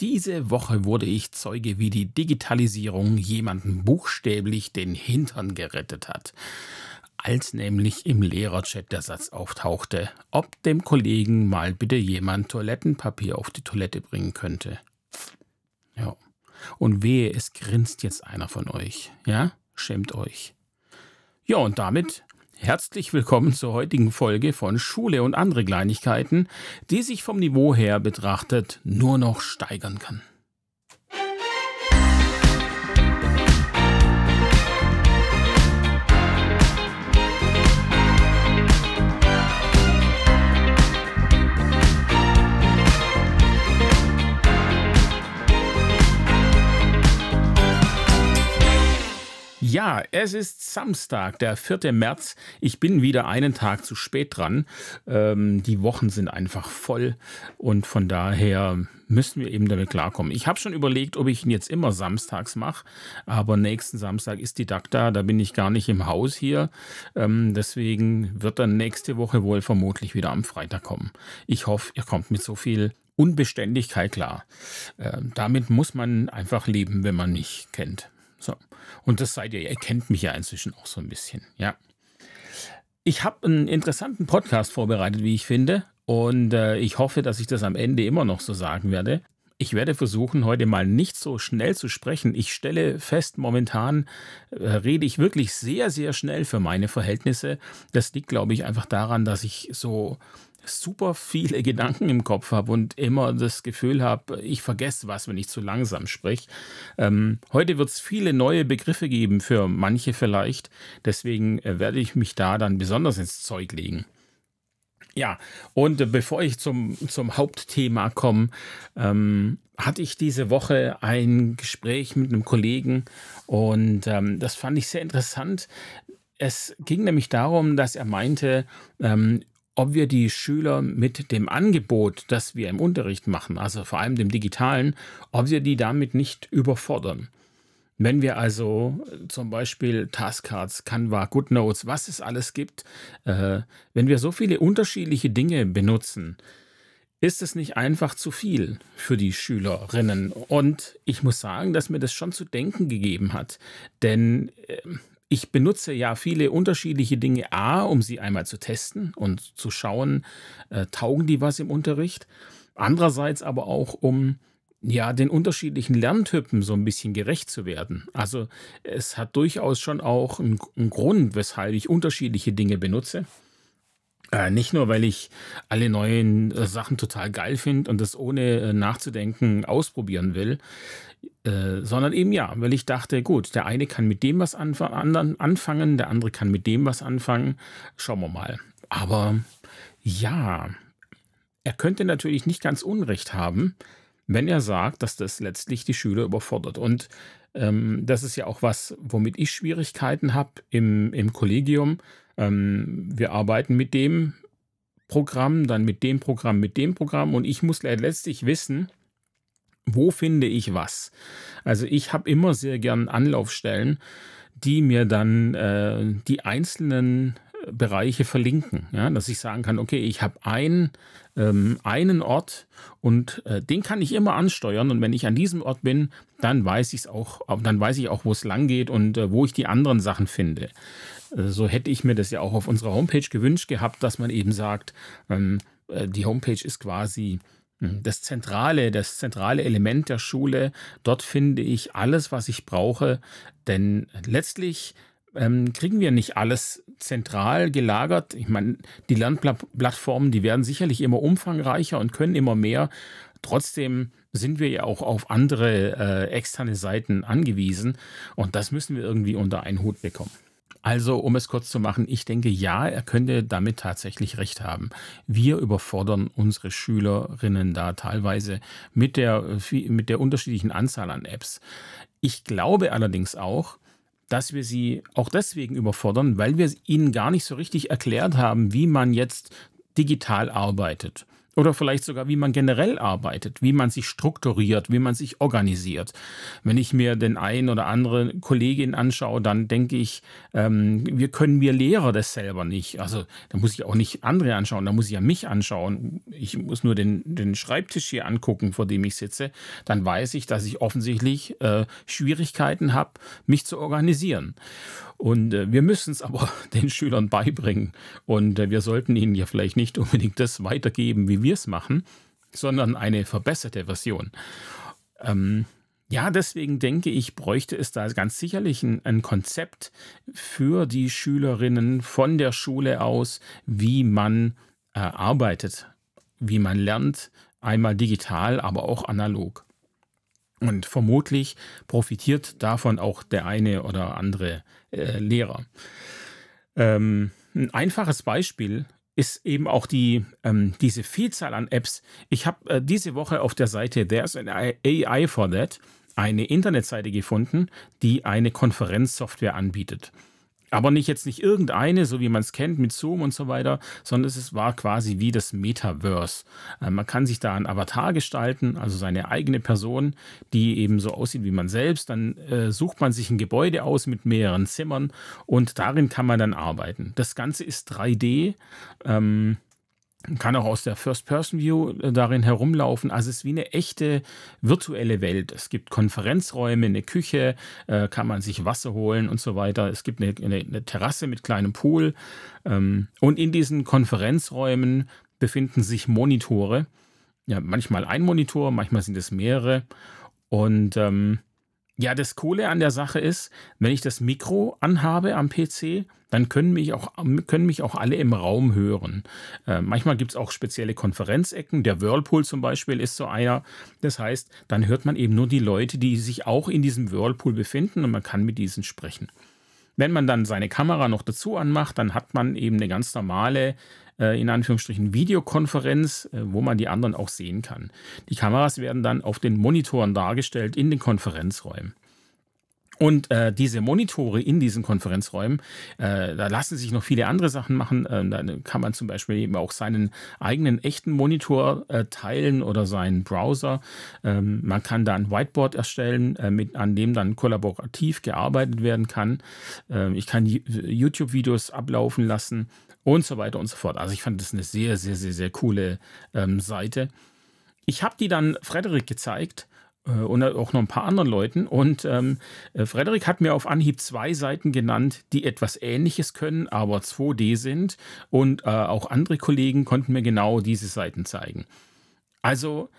Diese Woche wurde ich Zeuge, wie die Digitalisierung jemanden buchstäblich den Hintern gerettet hat. Als nämlich im Lehrerchat der Satz auftauchte, ob dem Kollegen mal bitte jemand Toilettenpapier auf die Toilette bringen könnte. Ja. Und wehe, es grinst jetzt einer von euch. Ja? Schämt euch. Ja, und damit Herzlich willkommen zur heutigen Folge von Schule und andere Kleinigkeiten, die sich vom Niveau her betrachtet nur noch steigern kann. Ja, es ist Samstag, der 4. März. Ich bin wieder einen Tag zu spät dran. Ähm, die Wochen sind einfach voll und von daher müssen wir eben damit klarkommen. Ich habe schon überlegt, ob ich ihn jetzt immer samstags mache, aber nächsten Samstag ist die DAC da, da bin ich gar nicht im Haus hier. Ähm, deswegen wird dann nächste Woche wohl vermutlich wieder am Freitag kommen. Ich hoffe, ihr kommt mit so viel Unbeständigkeit klar. Äh, damit muss man einfach leben, wenn man mich kennt. So. Und das seid ihr, ihr kennt mich ja inzwischen auch so ein bisschen, ja. Ich habe einen interessanten Podcast vorbereitet, wie ich finde. Und äh, ich hoffe, dass ich das am Ende immer noch so sagen werde. Ich werde versuchen, heute mal nicht so schnell zu sprechen. Ich stelle fest, momentan äh, rede ich wirklich sehr, sehr schnell für meine Verhältnisse. Das liegt, glaube ich, einfach daran, dass ich so super viele Gedanken im Kopf habe und immer das Gefühl habe, ich vergesse was, wenn ich zu langsam spreche. Ähm, heute wird es viele neue Begriffe geben, für manche vielleicht. Deswegen äh, werde ich mich da dann besonders ins Zeug legen. Ja, und äh, bevor ich zum, zum Hauptthema komme, ähm, hatte ich diese Woche ein Gespräch mit einem Kollegen und ähm, das fand ich sehr interessant. Es ging nämlich darum, dass er meinte, ähm, ob wir die Schüler mit dem Angebot, das wir im Unterricht machen, also vor allem dem digitalen, ob wir die damit nicht überfordern. Wenn wir also äh, zum Beispiel Taskcards, Canva, GoodNotes, was es alles gibt, äh, wenn wir so viele unterschiedliche Dinge benutzen, ist es nicht einfach zu viel für die Schülerinnen. Und ich muss sagen, dass mir das schon zu denken gegeben hat. Denn äh, ich benutze ja viele unterschiedliche Dinge, a, um sie einmal zu testen und zu schauen, äh, taugen die was im Unterricht. Andererseits aber auch, um ja, den unterschiedlichen Lerntypen so ein bisschen gerecht zu werden. Also es hat durchaus schon auch einen, einen Grund, weshalb ich unterschiedliche Dinge benutze. Äh, nicht nur, weil ich alle neuen äh, Sachen total geil finde und das ohne äh, nachzudenken ausprobieren will, äh, sondern eben ja, weil ich dachte, gut, der eine kann mit dem was anf anfangen, der andere kann mit dem was anfangen. Schauen wir mal. Aber ja, er könnte natürlich nicht ganz Unrecht haben, wenn er sagt, dass das letztlich die Schüler überfordert. Und ähm, das ist ja auch was, womit ich Schwierigkeiten habe im, im Kollegium. Ähm, wir arbeiten mit dem Programm, dann mit dem Programm, mit dem Programm und ich muss letztlich wissen, wo finde ich was. Also ich habe immer sehr gern Anlaufstellen, die mir dann äh, die einzelnen Bereiche verlinken. Ja, dass ich sagen kann, okay, ich habe ein, ähm, einen Ort und äh, den kann ich immer ansteuern. Und wenn ich an diesem Ort bin, dann weiß ich es auch, dann weiß ich auch, wo es lang geht und äh, wo ich die anderen Sachen finde. Äh, so hätte ich mir das ja auch auf unserer Homepage gewünscht gehabt, dass man eben sagt, ähm, äh, die Homepage ist quasi das zentrale, das zentrale Element der Schule. Dort finde ich alles, was ich brauche, denn letztlich ähm, kriegen wir nicht alles zentral gelagert. Ich meine, die Lernplattformen, die werden sicherlich immer umfangreicher und können immer mehr. Trotzdem sind wir ja auch auf andere äh, externe Seiten angewiesen und das müssen wir irgendwie unter einen Hut bekommen. Also, um es kurz zu machen, ich denke, ja, er könnte damit tatsächlich recht haben. Wir überfordern unsere Schülerinnen da teilweise mit der, mit der unterschiedlichen Anzahl an Apps. Ich glaube allerdings auch, dass wir sie auch deswegen überfordern, weil wir ihnen gar nicht so richtig erklärt haben, wie man jetzt digital arbeitet. Oder vielleicht sogar, wie man generell arbeitet, wie man sich strukturiert, wie man sich organisiert. Wenn ich mir den einen oder anderen Kollegin anschaue, dann denke ich, ähm, wir können wir Lehrer das selber nicht. Also da muss ich auch nicht andere anschauen, da muss ich ja mich anschauen. Ich muss nur den, den Schreibtisch hier angucken, vor dem ich sitze. Dann weiß ich, dass ich offensichtlich äh, Schwierigkeiten habe, mich zu organisieren. Und äh, wir müssen es aber den Schülern beibringen. Und äh, wir sollten ihnen ja vielleicht nicht unbedingt das weitergeben, wie wir es machen, sondern eine verbesserte Version. Ähm, ja, deswegen denke ich, bräuchte es da ganz sicherlich ein, ein, Konzept für die Schülerinnen von der Schule aus, wie man äh, arbeitet, wie man lernt, einmal digital, aber auch analog. Und vermutlich profitiert davon auch der eine oder andere äh, Lehrer. Ähm, ein einfaches Beispiel ist eben auch die, ähm, diese Vielzahl an Apps. Ich habe äh, diese Woche auf der Seite There's an AI for That eine Internetseite gefunden, die eine Konferenzsoftware anbietet aber nicht jetzt nicht irgendeine, so wie man es kennt mit Zoom und so weiter, sondern es war quasi wie das Metaverse. Äh, man kann sich da einen Avatar gestalten, also seine eigene Person, die eben so aussieht wie man selbst. Dann äh, sucht man sich ein Gebäude aus mit mehreren Zimmern und darin kann man dann arbeiten. Das Ganze ist 3D. Ähm, kann auch aus der First-Person-View äh, darin herumlaufen. Also es ist wie eine echte virtuelle Welt. Es gibt Konferenzräume, eine Küche, äh, kann man sich Wasser holen und so weiter. Es gibt eine, eine, eine Terrasse mit kleinem Pool. Ähm, und in diesen Konferenzräumen befinden sich Monitore. Ja, manchmal ein Monitor, manchmal sind es mehrere. Und ähm, ja, das Coole an der Sache ist, wenn ich das Mikro anhabe am PC, dann können mich auch, können mich auch alle im Raum hören. Äh, manchmal gibt es auch spezielle Konferenzecken. Der Whirlpool zum Beispiel ist so einer. Das heißt, dann hört man eben nur die Leute, die sich auch in diesem Whirlpool befinden und man kann mit diesen sprechen. Wenn man dann seine Kamera noch dazu anmacht, dann hat man eben eine ganz normale, in Anführungsstrichen, Videokonferenz, äh, wo man die anderen auch sehen kann. Die Kameras werden dann auf den Monitoren dargestellt in den Konferenzräumen. Und äh, diese Monitore in diesen Konferenzräumen, äh, da lassen sich noch viele andere Sachen machen. Äh, da kann man zum Beispiel eben auch seinen eigenen echten Monitor äh, teilen oder seinen Browser. Ähm, man kann da ein Whiteboard erstellen, äh, mit, an dem dann kollaborativ gearbeitet werden kann. Ähm, ich kann YouTube-Videos ablaufen lassen und so weiter und so fort. Also ich fand das eine sehr, sehr, sehr, sehr coole ähm, Seite. Ich habe die dann Frederik gezeigt äh, und auch noch ein paar anderen Leuten. Und ähm, äh, Frederik hat mir auf Anhieb zwei Seiten genannt, die etwas Ähnliches können, aber 2D sind. Und äh, auch andere Kollegen konnten mir genau diese Seiten zeigen. Also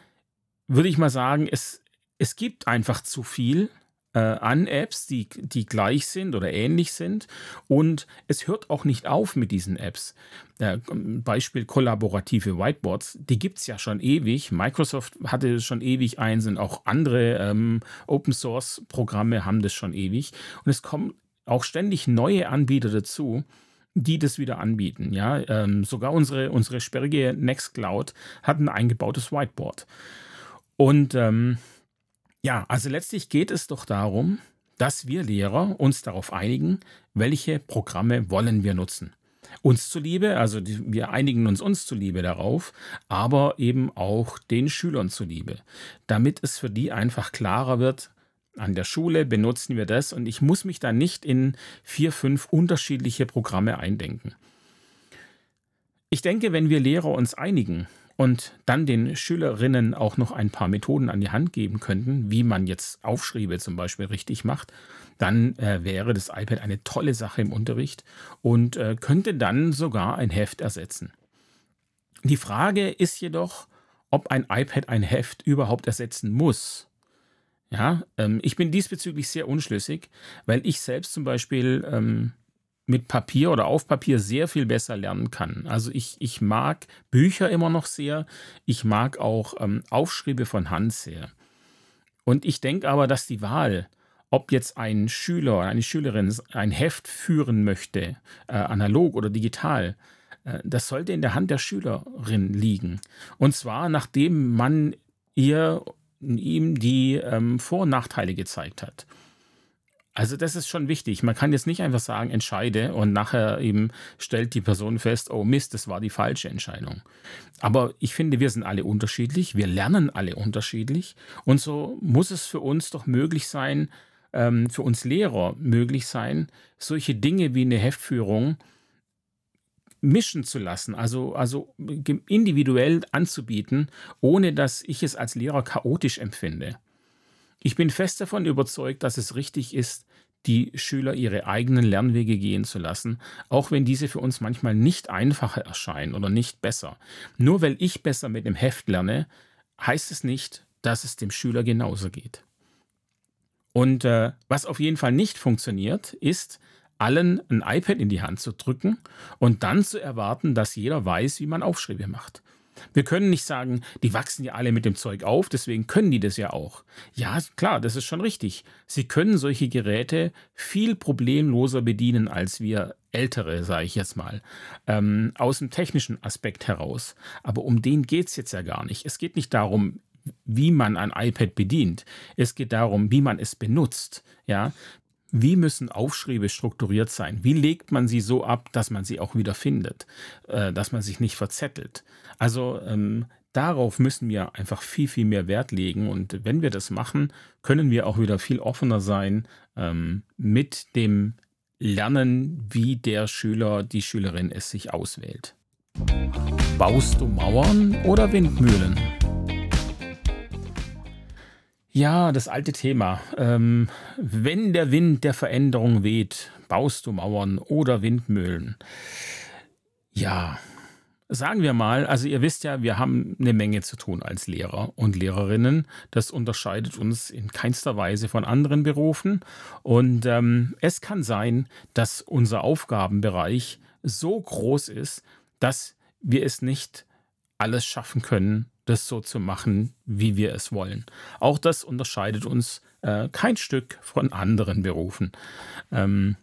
würde ich mal sagen, es, es gibt einfach zu viel äh, an Apps, die, die gleich sind oder ähnlich sind. Und es hört auch nicht auf mit diesen Apps. Äh, Beispiel kollaborative Whiteboards, die gibt es ja schon ewig. Microsoft hatte schon ewig eins und auch andere ähm, Open Source Programme haben das schon ewig. Und es kommen auch ständig neue Anbieter dazu die das wieder anbieten. Ja, ähm, sogar unsere, unsere sperrige Nextcloud hat ein eingebautes Whiteboard. Und ähm, ja, also letztlich geht es doch darum, dass wir Lehrer uns darauf einigen, welche Programme wollen wir nutzen. Uns zuliebe, also wir einigen uns uns zuliebe darauf, aber eben auch den Schülern zuliebe, damit es für die einfach klarer wird, an der Schule benutzen wir das und ich muss mich da nicht in vier, fünf unterschiedliche Programme eindenken. Ich denke, wenn wir Lehrer uns einigen, und dann den Schülerinnen auch noch ein paar Methoden an die Hand geben könnten, wie man jetzt Aufschriebe zum Beispiel richtig macht, dann äh, wäre das iPad eine tolle Sache im Unterricht und äh, könnte dann sogar ein Heft ersetzen. Die Frage ist jedoch, ob ein iPad ein Heft überhaupt ersetzen muss. Ja, ähm, ich bin diesbezüglich sehr unschlüssig, weil ich selbst zum Beispiel ähm, mit Papier oder auf Papier sehr viel besser lernen kann. Also ich, ich mag Bücher immer noch sehr. Ich mag auch ähm, Aufschriebe von Hand sehr. Und ich denke aber, dass die Wahl, ob jetzt ein Schüler oder eine Schülerin ein Heft führen möchte, äh, analog oder digital, äh, das sollte in der Hand der Schülerin liegen. Und zwar nachdem man ihr ihm die ähm, Vor- und Nachteile gezeigt hat. Also das ist schon wichtig. Man kann jetzt nicht einfach sagen, entscheide und nachher eben stellt die Person fest, oh Mist, das war die falsche Entscheidung. Aber ich finde, wir sind alle unterschiedlich, wir lernen alle unterschiedlich und so muss es für uns doch möglich sein, ähm, für uns Lehrer möglich sein, solche Dinge wie eine Heftführung mischen zu lassen, also, also individuell anzubieten, ohne dass ich es als Lehrer chaotisch empfinde. Ich bin fest davon überzeugt, dass es richtig ist, die Schüler ihre eigenen Lernwege gehen zu lassen, auch wenn diese für uns manchmal nicht einfacher erscheinen oder nicht besser. Nur weil ich besser mit dem Heft lerne, heißt es nicht, dass es dem Schüler genauso geht. Und äh, was auf jeden Fall nicht funktioniert, ist, allen ein iPad in die Hand zu drücken und dann zu erwarten, dass jeder weiß, wie man Aufschriebe macht. Wir können nicht sagen, die wachsen ja alle mit dem Zeug auf, deswegen können die das ja auch. Ja, klar, das ist schon richtig. Sie können solche Geräte viel problemloser bedienen als wir ältere, sage ich jetzt mal, ähm, aus dem technischen Aspekt heraus. Aber um den geht es jetzt ja gar nicht. Es geht nicht darum, wie man ein iPad bedient. Es geht darum, wie man es benutzt. Ja, wie müssen Aufschriebe strukturiert sein? Wie legt man sie so ab, dass man sie auch wieder findet, äh, dass man sich nicht verzettelt? Also ähm, darauf müssen wir einfach viel, viel mehr Wert legen. Und wenn wir das machen, können wir auch wieder viel offener sein ähm, mit dem Lernen, wie der Schüler, die Schülerin es sich auswählt. Baust du Mauern oder Windmühlen? Ja, das alte Thema. Ähm, wenn der Wind der Veränderung weht, baust du Mauern oder Windmühlen. Ja, sagen wir mal, also ihr wisst ja, wir haben eine Menge zu tun als Lehrer und Lehrerinnen. Das unterscheidet uns in keinster Weise von anderen Berufen. Und ähm, es kann sein, dass unser Aufgabenbereich so groß ist, dass wir es nicht alles schaffen können, das so zu machen, wie wir es wollen. Auch das unterscheidet uns äh, kein Stück von anderen Berufen. Ähm,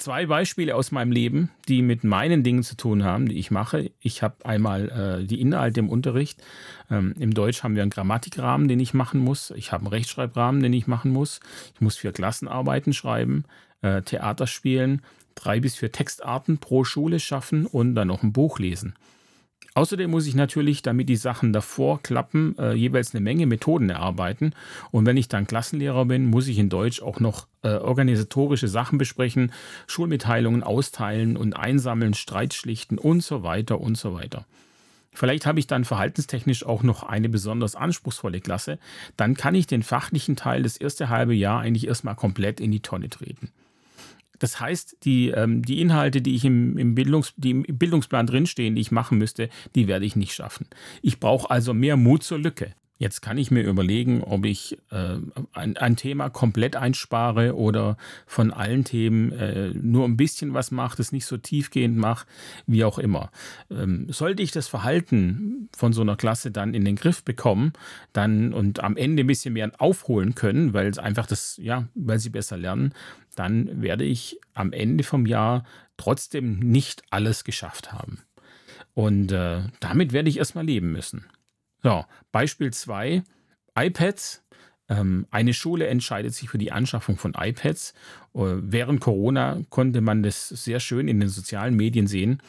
zwei Beispiele aus meinem Leben, die mit meinen Dingen zu tun haben, die ich mache. Ich habe einmal äh, die Inhalte im Unterricht. Ähm, Im Deutsch haben wir einen Grammatikrahmen, den ich machen muss. Ich habe einen Rechtschreibrahmen, den ich machen muss. Ich muss vier Klassenarbeiten schreiben, äh, Theater spielen, drei bis vier Textarten pro Schule schaffen und dann noch ein Buch lesen. Außerdem muss ich natürlich, damit die Sachen davor klappen, äh, jeweils eine Menge Methoden erarbeiten. Und wenn ich dann Klassenlehrer bin, muss ich in Deutsch auch noch äh, organisatorische Sachen besprechen, Schulmitteilungen austeilen und einsammeln, Streit schlichten und so weiter und so weiter. Vielleicht habe ich dann verhaltenstechnisch auch noch eine besonders anspruchsvolle Klasse. Dann kann ich den fachlichen Teil das erste halbe Jahr eigentlich erstmal komplett in die Tonne treten. Das heißt, die, ähm, die Inhalte, die ich im, im, Bildungs-, die im Bildungsplan drinstehen, die ich machen müsste, die werde ich nicht schaffen. Ich brauche also mehr Mut zur Lücke. Jetzt kann ich mir überlegen, ob ich äh, ein, ein, Thema komplett einspare oder von allen Themen äh, nur ein bisschen was mache, das nicht so tiefgehend mache, wie auch immer. Ähm, sollte ich das Verhalten von so einer Klasse dann in den Griff bekommen, dann und am Ende ein bisschen mehr aufholen können, weil es einfach das, ja, weil sie besser lernen, dann werde ich am Ende vom Jahr trotzdem nicht alles geschafft haben. Und äh, damit werde ich erstmal leben müssen. So, Beispiel 2, iPads. Ähm, eine Schule entscheidet sich für die Anschaffung von iPads. Äh, während Corona konnte man das sehr schön in den sozialen Medien sehen,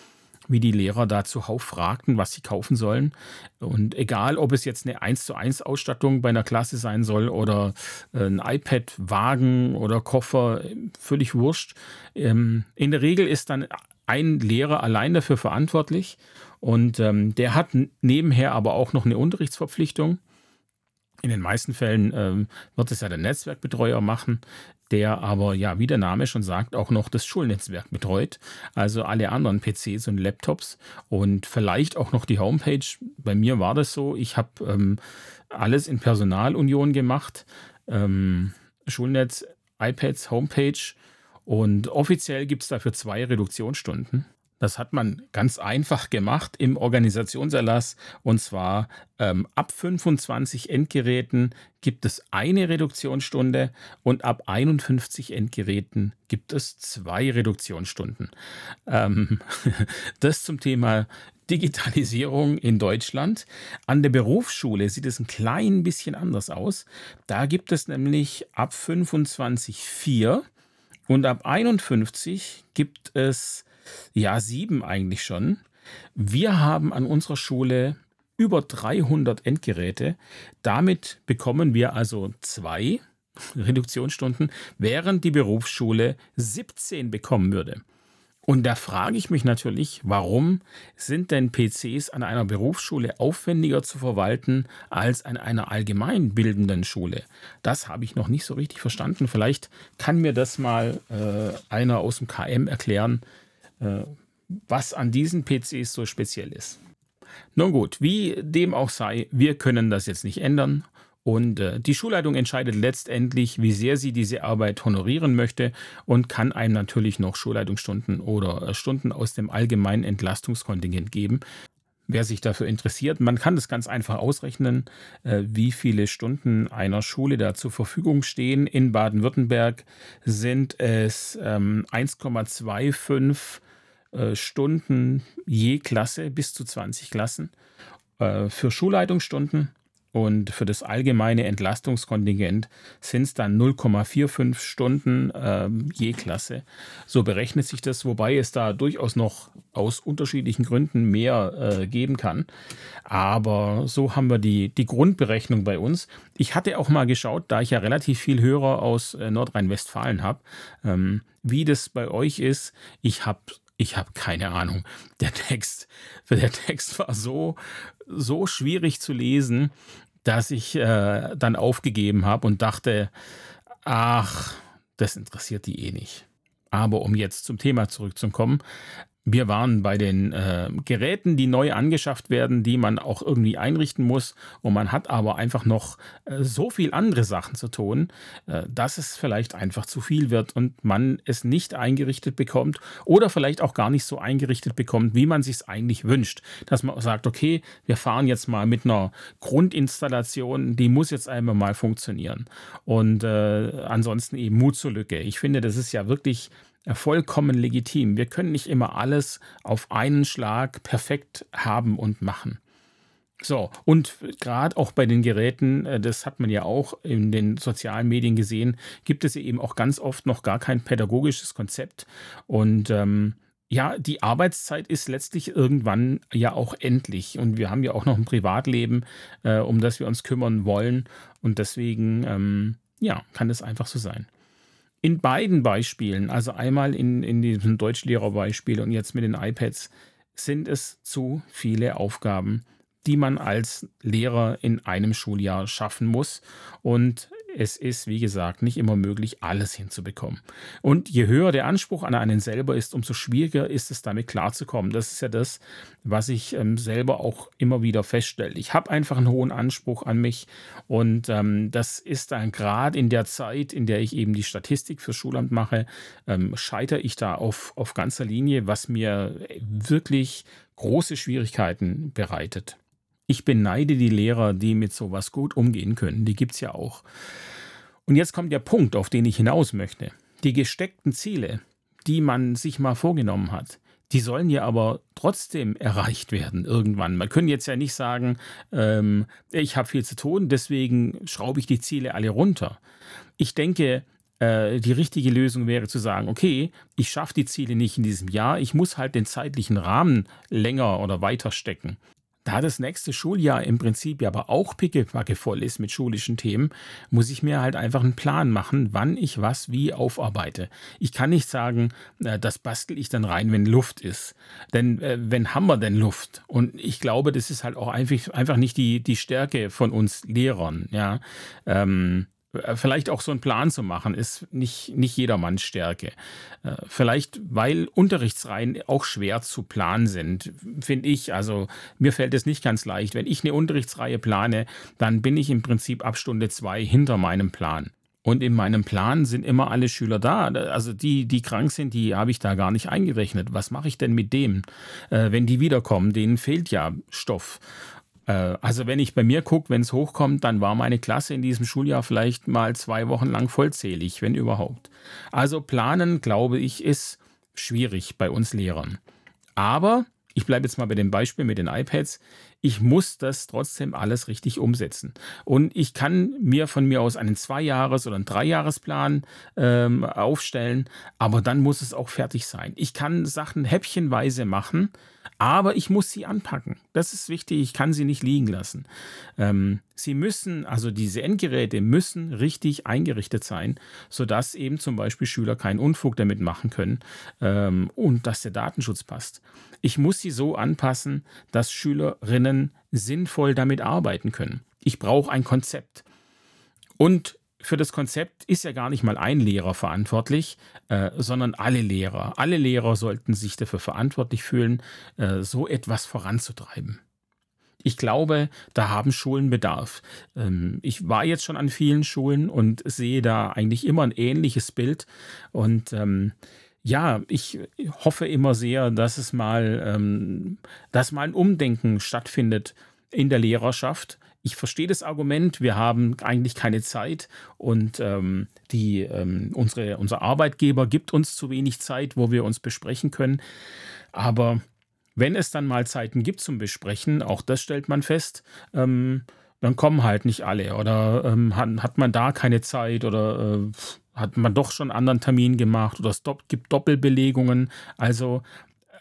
wie die Lehrer da zuhauf fragten, was sie kaufen sollen. Und egal, ob es jetzt eine 1 zu 1 Ausstattung bei einer Klasse sein soll oder äh, ein iPad, Wagen oder Koffer, völlig wurscht. Ähm, in der Regel ist dann ein Lehrer allein dafür verantwortlich und ähm, der hat nebenher aber auch noch eine Unterrichtsverpflichtung. In den meisten Fällen ähm, wird es ja der Netzwerkbetreuer machen, der aber, ja, wie der Name schon sagt, auch noch das Schulnetzwerk betreut. Also alle anderen PCs und Laptops und vielleicht auch noch die Homepage. Bei mir war das so, ich habe ähm, alles in Personalunion gemacht. Ähm, Schulnetz, iPads, Homepage und offiziell gibt es dafür zwei Reduktionsstunden. Das hat man ganz einfach gemacht im Organisationserlass. Und zwar ähm, ab 25 Endgeräten gibt es eine Reduktionsstunde und ab 51 Endgeräten gibt es zwei Reduktionsstunden. Ähm, das zum Thema Digitalisierung in Deutschland. An der Berufsschule sieht es ein klein bisschen anders aus. Da gibt es nämlich ab 25.4 und ab 51 gibt es ja sieben eigentlich schon. Wir haben an unserer Schule über 300 Endgeräte. Damit bekommen wir also zwei Reduktionsstunden, während die Berufsschule 17 bekommen würde. Und da frage ich mich natürlich, warum sind denn PCs an einer Berufsschule aufwendiger zu verwalten als an einer allgemeinbildenden Schule? Das habe ich noch nicht so richtig verstanden. Vielleicht kann mir das mal äh, einer aus dem KM erklären, äh, was an diesen PCs so speziell ist. Nun gut, wie dem auch sei, wir können das jetzt nicht ändern und äh, die Schulleitung entscheidet letztendlich, wie sehr sie diese Arbeit honorieren möchte und kann einem natürlich noch Schulleitungsstunden oder äh, Stunden aus dem allgemeinen Entlastungskontingent geben. Wer sich dafür interessiert, man kann das ganz einfach ausrechnen, äh, wie viele Stunden einer Schule da zur Verfügung stehen. In Baden-Württemberg sind es ähm, 1,25 äh, Stunden je Klasse bis zu 20 Klassen äh, für Schulleitungsstunden und für das allgemeine Entlastungskontingent sind es dann 0,45 Stunden ähm, je Klasse. So berechnet sich das, wobei es da durchaus noch aus unterschiedlichen Gründen mehr äh, geben kann. Aber so haben wir die, die Grundberechnung bei uns. Ich hatte auch mal geschaut, da ich ja relativ viel Hörer aus äh, Nordrhein-Westfalen habe, ähm, wie das bei euch ist. Ich habe ich habe keine Ahnung. Der Text, der Text war so, so schwierig zu lesen, dass ich äh, dann aufgegeben habe und dachte, ach, das interessiert die eh nicht. Aber um jetzt zum Thema zurückzukommen, wir waren bei den äh, Geräten, die neu angeschafft werden, die man auch irgendwie einrichten muss. Und man hat aber einfach noch äh, so viel andere Sachen zu tun, äh, dass es vielleicht einfach zu viel wird und man es nicht eingerichtet bekommt oder vielleicht auch gar nicht so eingerichtet bekommt, wie man sich es eigentlich wünscht. Dass man sagt, okay, wir fahren jetzt mal mit einer Grundinstallation, die muss jetzt einmal mal funktionieren. Und äh, ansonsten eben Mut zur Lücke. Ich finde, das ist ja wirklich vollkommen legitim. Wir können nicht immer alles auf einen Schlag perfekt haben und machen. So, und gerade auch bei den Geräten, äh, das hat man ja auch in den sozialen Medien gesehen, gibt es eben auch ganz oft noch gar kein pädagogisches Konzept. Und ähm, ja, die Arbeitszeit ist letztlich irgendwann ja auch endlich. Und wir haben ja auch noch ein Privatleben, äh, um das wir uns kümmern wollen. Und deswegen, ähm, ja, kann das einfach so sein. In beiden Beispielen, also einmal in, in diesem Deutschlehrerbeispiel und jetzt mit den iPads, sind es zu viele Aufgaben, die man als Lehrer in einem Schuljahr schaffen muss. Und es ist, wie gesagt, nicht immer möglich, alles hinzubekommen. Und je höher der Anspruch an einen selber ist, umso schwieriger ist es, damit klarzukommen. Das ist ja das, was ich ähm, selber auch immer wieder feststelle. Ich habe einfach einen hohen Anspruch an mich und ähm, das ist dann gerade in der Zeit, in der ich eben die Statistik fürs Schulamt mache, ähm, scheitere ich da auf, auf ganzer Linie, was mir wirklich große Schwierigkeiten bereitet. Ich beneide die Lehrer, die mit sowas gut umgehen können. Die gibt es ja auch. Und jetzt kommt der Punkt, auf den ich hinaus möchte. Die gesteckten Ziele, die man sich mal vorgenommen hat, die sollen ja aber trotzdem erreicht werden irgendwann. Man könnte jetzt ja nicht sagen, ähm, ich habe viel zu tun, deswegen schraube ich die Ziele alle runter. Ich denke, äh, die richtige Lösung wäre zu sagen, okay, ich schaffe die Ziele nicht in diesem Jahr, ich muss halt den zeitlichen Rahmen länger oder weiter stecken. Da das nächste Schuljahr im Prinzip ja aber auch pickepacke voll ist mit schulischen Themen, muss ich mir halt einfach einen Plan machen, wann ich was wie aufarbeite. Ich kann nicht sagen, äh, das bastel ich dann rein, wenn Luft ist. Denn äh, wenn haben wir denn Luft? Und ich glaube, das ist halt auch einfach, einfach nicht die, die Stärke von uns Lehrern. Ja. Ähm, äh, vielleicht auch so einen Plan zu machen, ist nicht, nicht jedermanns Stärke. Äh, vielleicht, weil Unterrichtsreihen auch schwer zu planen sind, finde ich. Also mir fällt es nicht ganz leicht. Wenn ich eine Unterrichtsreihe plane, dann bin ich im Prinzip ab Stunde zwei hinter meinem Plan. Und in meinem Plan sind immer alle Schüler da. Also die, die krank sind, die habe ich da gar nicht eingerechnet. Was mache ich denn mit dem, äh, wenn die wiederkommen? Denen fehlt ja Stoff. Äh, also wenn ich bei mir gucke, wenn es hochkommt, dann war meine Klasse in diesem Schuljahr vielleicht mal zwei Wochen lang vollzählig, wenn überhaupt. Also planen, glaube ich, ist schwierig bei uns Lehrern. Aber ich bleibe jetzt mal bei dem Beispiel mit den iPads, ich muss das trotzdem alles richtig umsetzen. Und ich kann mir von mir aus einen Zweijahres- oder einen Dreijahresplan ähm, aufstellen, aber dann muss es auch fertig sein. Ich kann Sachen häppchenweise machen, aber ich muss sie anpacken. Das ist wichtig, ich kann sie nicht liegen lassen. Ähm, sie müssen, also diese Endgeräte müssen richtig eingerichtet sein, sodass eben zum Beispiel Schüler keinen Unfug damit machen können ähm, und dass der Datenschutz passt. Ich muss sie so anpassen, dass Schülerinnen sinnvoll damit arbeiten können. Ich brauche ein Konzept. Und für das Konzept ist ja gar nicht mal ein Lehrer verantwortlich, äh, sondern alle Lehrer. Alle Lehrer sollten sich dafür verantwortlich fühlen, äh, so etwas voranzutreiben. Ich glaube, da haben Schulen Bedarf. Ähm, ich war jetzt schon an vielen Schulen und sehe da eigentlich immer ein ähnliches Bild. Und ähm, ja, ich hoffe immer sehr, dass es mal, ähm, dass mal ein Umdenken stattfindet in der Lehrerschaft. Ich verstehe das Argument, wir haben eigentlich keine Zeit und ähm, die, ähm, unsere, unser Arbeitgeber gibt uns zu wenig Zeit, wo wir uns besprechen können. Aber wenn es dann mal Zeiten gibt zum Besprechen, auch das stellt man fest, ähm, dann kommen halt nicht alle oder ähm, hat, hat, man da keine Zeit oder äh, hat man doch schon einen anderen Termin gemacht oder es gibt Doppelbelegungen. Also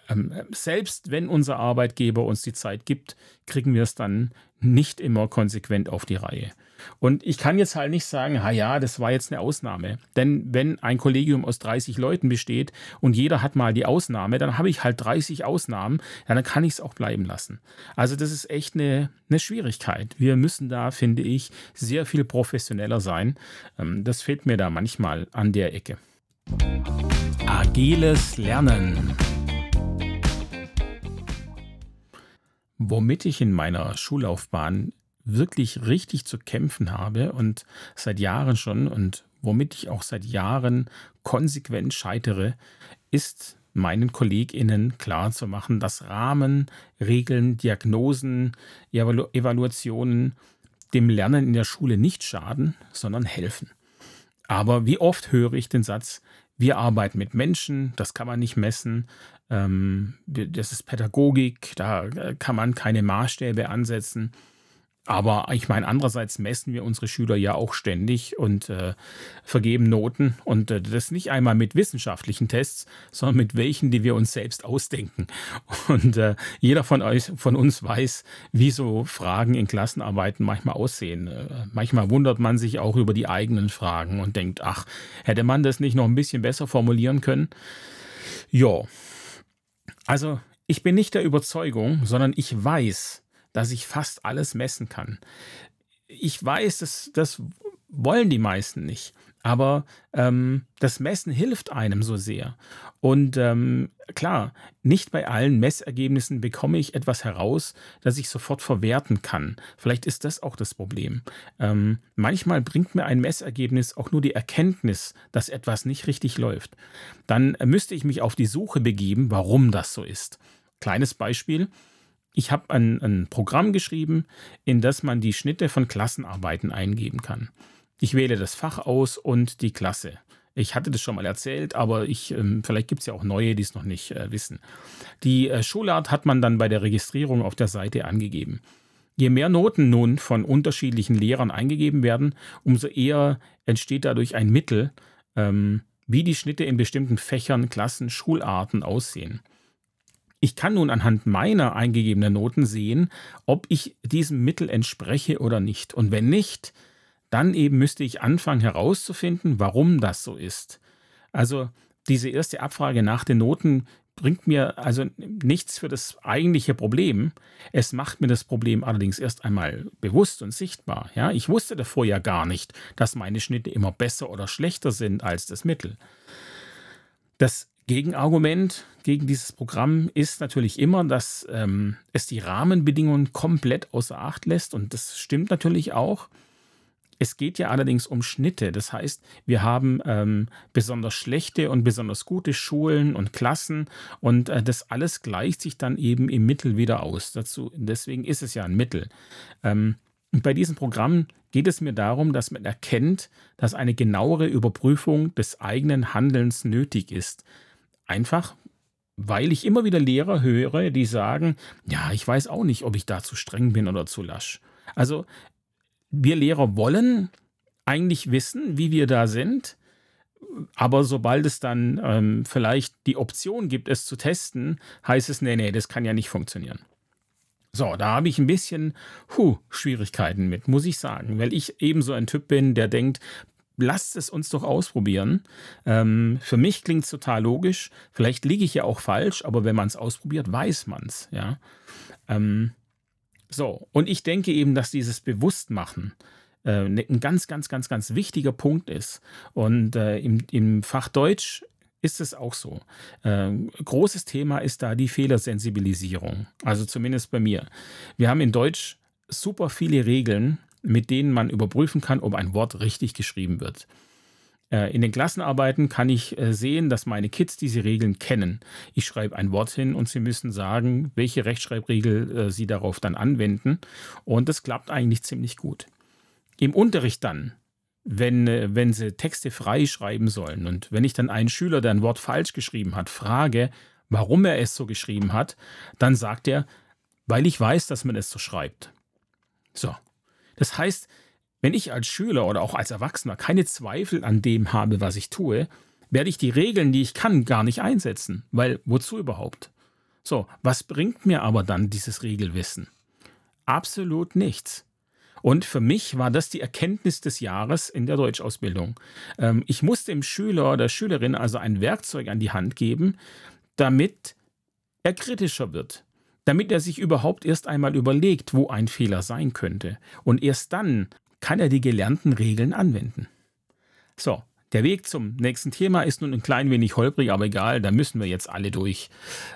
ähm, selbst wenn unser Arbeitgeber uns die Zeit gibt, kriegen wir es dann nicht immer konsequent auf die Reihe. Und ich kann jetzt halt nicht sagen, ha ja, das war jetzt eine Ausnahme. Denn wenn ein Kollegium aus 30 Leuten besteht und jeder hat mal die Ausnahme, dann habe ich halt 30 Ausnahmen, ja, dann kann ich es auch bleiben lassen. Also das ist echt eine, eine Schwierigkeit. Wir müssen da, finde ich, sehr viel professioneller sein. Ähm, das fehlt mir da manchmal an der Ecke. Agiles Lernen. Womit ich in meiner Schullaufbahn wirklich richtig zu kämpfen habe und seit Jahren schon und womit ich auch seit Jahren konsequent scheitere, ist meinen KollegInnen klarzumachen, dass Rahmen, Regeln, Diagnosen, Evalu Evaluationen dem Lernen in der Schule nicht schaden, sondern helfen. Aber wie oft höre ich den Satz, wir arbeiten mit Menschen, das kann man nicht messen, ähm, das ist Pädagogik, da äh, kann man keine Maßstäbe ansetzen. Aber ich meine, andererseits messen wir unsere Schüler ja auch ständig und äh, vergeben Noten. Und äh, das nicht einmal mit wissenschaftlichen Tests, sondern mit welchen, die wir uns selbst ausdenken. Und äh, jeder von, euch, von uns weiß, wie so Fragen in Klassenarbeiten manchmal aussehen. Äh, manchmal wundert man sich auch über die eigenen Fragen und denkt, ach, hätte man das nicht noch ein bisschen besser formulieren können? Ja. Also, ich bin nicht der Überzeugung, sondern ich weiß, dass ich fast alles messen kann. Ich weiß, dass das wollen die meisten nicht. Aber ähm, das Messen hilft einem so sehr. Und ähm, klar, nicht bei allen Messergebnissen bekomme ich etwas heraus, das ich sofort verwerten kann. Vielleicht ist das auch das Problem. Ähm, manchmal bringt mir ein Messergebnis auch nur die Erkenntnis, dass etwas nicht richtig läuft. Dann müsste ich mich auf die Suche begeben, warum das so ist. Kleines Beispiel ich habe ein, ein Programm geschrieben, in das man die Schnitte von Klassenarbeiten eingeben kann. Ich wähle das Fach aus und die Klasse. Ich hatte das schon mal erzählt, aber ich, ähm, vielleicht gibt es ja auch neue, die es noch nicht äh, wissen. Die äh, Schulart hat man dann bei der Registrierung auf der Seite angegeben. Je mehr Noten nun von unterschiedlichen Lehrern eingegeben werden, umso eher entsteht dadurch ein Mittel, ähm, wie die Schnitte in bestimmten Fächern, Klassen, Schularten aussehen. Ich kann nun anhand meiner eingegebenen Noten sehen, ob ich diesem Mittel entspreche oder nicht. Und wenn nicht, dann eben müsste ich anfangen herauszufinden, warum das so ist. Also diese erste Abfrage nach den Noten bringt mir also nichts für das eigentliche Problem. Es macht mir das Problem allerdings erst einmal bewusst und sichtbar. Ja, ich wusste davor ja gar nicht, dass meine Schnitte immer besser oder schlechter sind als das Mittel. Das Gegenargument gegen dieses Programm ist natürlich immer, dass ähm, es die Rahmenbedingungen komplett außer Acht lässt und das stimmt natürlich auch. Es geht ja allerdings um Schnitte. Das heißt, wir haben ähm, besonders schlechte und besonders gute Schulen und Klassen und äh, das alles gleicht sich dann eben im Mittel wieder aus. Dazu, deswegen ist es ja ein Mittel. Ähm, bei diesem Programm geht es mir darum, dass man erkennt, dass eine genauere Überprüfung des eigenen Handelns nötig ist. Einfach, weil ich immer wieder Lehrer höre, die sagen, ja, ich weiß auch nicht, ob ich da zu streng bin oder zu lasch. Also wir Lehrer wollen eigentlich wissen, wie wir da sind, aber sobald es dann ähm, vielleicht die Option gibt, es zu testen, heißt es, nee, nee, das kann ja nicht funktionieren. So, da habe ich ein bisschen huh, Schwierigkeiten mit, muss ich sagen, weil ich ebenso ein Typ bin, der denkt, lasst es uns doch ausprobieren. Ähm, für mich klingt es total logisch. Vielleicht liege ich ja auch falsch, aber wenn man es ausprobiert, weiß man es. Ja? Ähm, so, und ich denke eben, dass dieses Bewusstmachen äh, ne, ein ganz, ganz, ganz, ganz wichtiger Punkt ist. Und äh, im, im Fach Deutsch ist es auch so. Äh, großes Thema ist da die Fehlersensibilisierung. Also zumindest bei mir. Wir haben in Deutsch super viele Regeln, mit denen man überprüfen kann, ob ein Wort richtig geschrieben wird. Äh, in den Klassenarbeiten kann ich äh, sehen, dass meine Kids diese Regeln kennen. Ich schreibe ein Wort hin und sie müssen sagen, welche Rechtschreibregel äh, sie darauf dann anwenden. Und das klappt eigentlich ziemlich gut. Im Unterricht dann, wenn, wenn sie Texte frei schreiben sollen und wenn ich dann einen Schüler, der ein Wort falsch geschrieben hat, frage, warum er es so geschrieben hat, dann sagt er, weil ich weiß, dass man es so schreibt. So, das heißt, wenn ich als Schüler oder auch als Erwachsener keine Zweifel an dem habe, was ich tue, werde ich die Regeln, die ich kann, gar nicht einsetzen, weil wozu überhaupt? So, was bringt mir aber dann dieses Regelwissen? Absolut nichts. Und für mich war das die Erkenntnis des Jahres in der Deutschausbildung. Ähm, ich musste dem Schüler oder Schülerin also ein Werkzeug an die Hand geben, damit er kritischer wird, damit er sich überhaupt erst einmal überlegt, wo ein Fehler sein könnte. Und erst dann kann er die gelernten Regeln anwenden. So, der Weg zum nächsten Thema ist nun ein klein wenig holprig, aber egal, da müssen wir jetzt alle durch.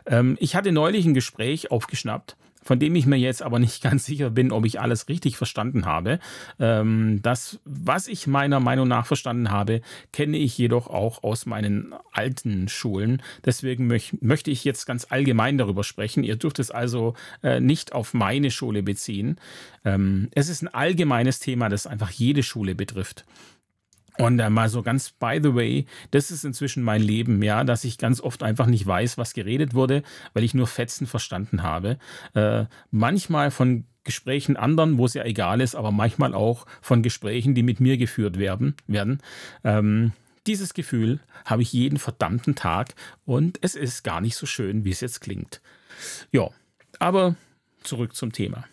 Ähm, ich hatte neulich ein Gespräch aufgeschnappt von dem ich mir jetzt aber nicht ganz sicher bin, ob ich alles richtig verstanden habe. Ähm, das, was ich meiner Meinung nach verstanden habe, kenne ich jedoch auch aus meinen alten Schulen. Deswegen möch, möchte ich jetzt ganz allgemein darüber sprechen. Ihr dürft es also äh, nicht auf meine Schule beziehen. Ähm, es ist ein allgemeines Thema, das einfach jede Schule betrifft. Und äh, mal so ganz by the way, das ist inzwischen mein Leben, ja, dass ich ganz oft einfach nicht weiß, was geredet wurde, weil ich nur Fetzen verstanden habe. Äh, manchmal von Gesprächen anderen, wo es ja egal ist, aber manchmal auch von Gesprächen, die mit mir geführt werden. werden. Ähm, dieses Gefühl habe ich jeden verdammten Tag und es ist gar nicht so schön, wie es jetzt klingt. Ja, aber zurück zum Thema.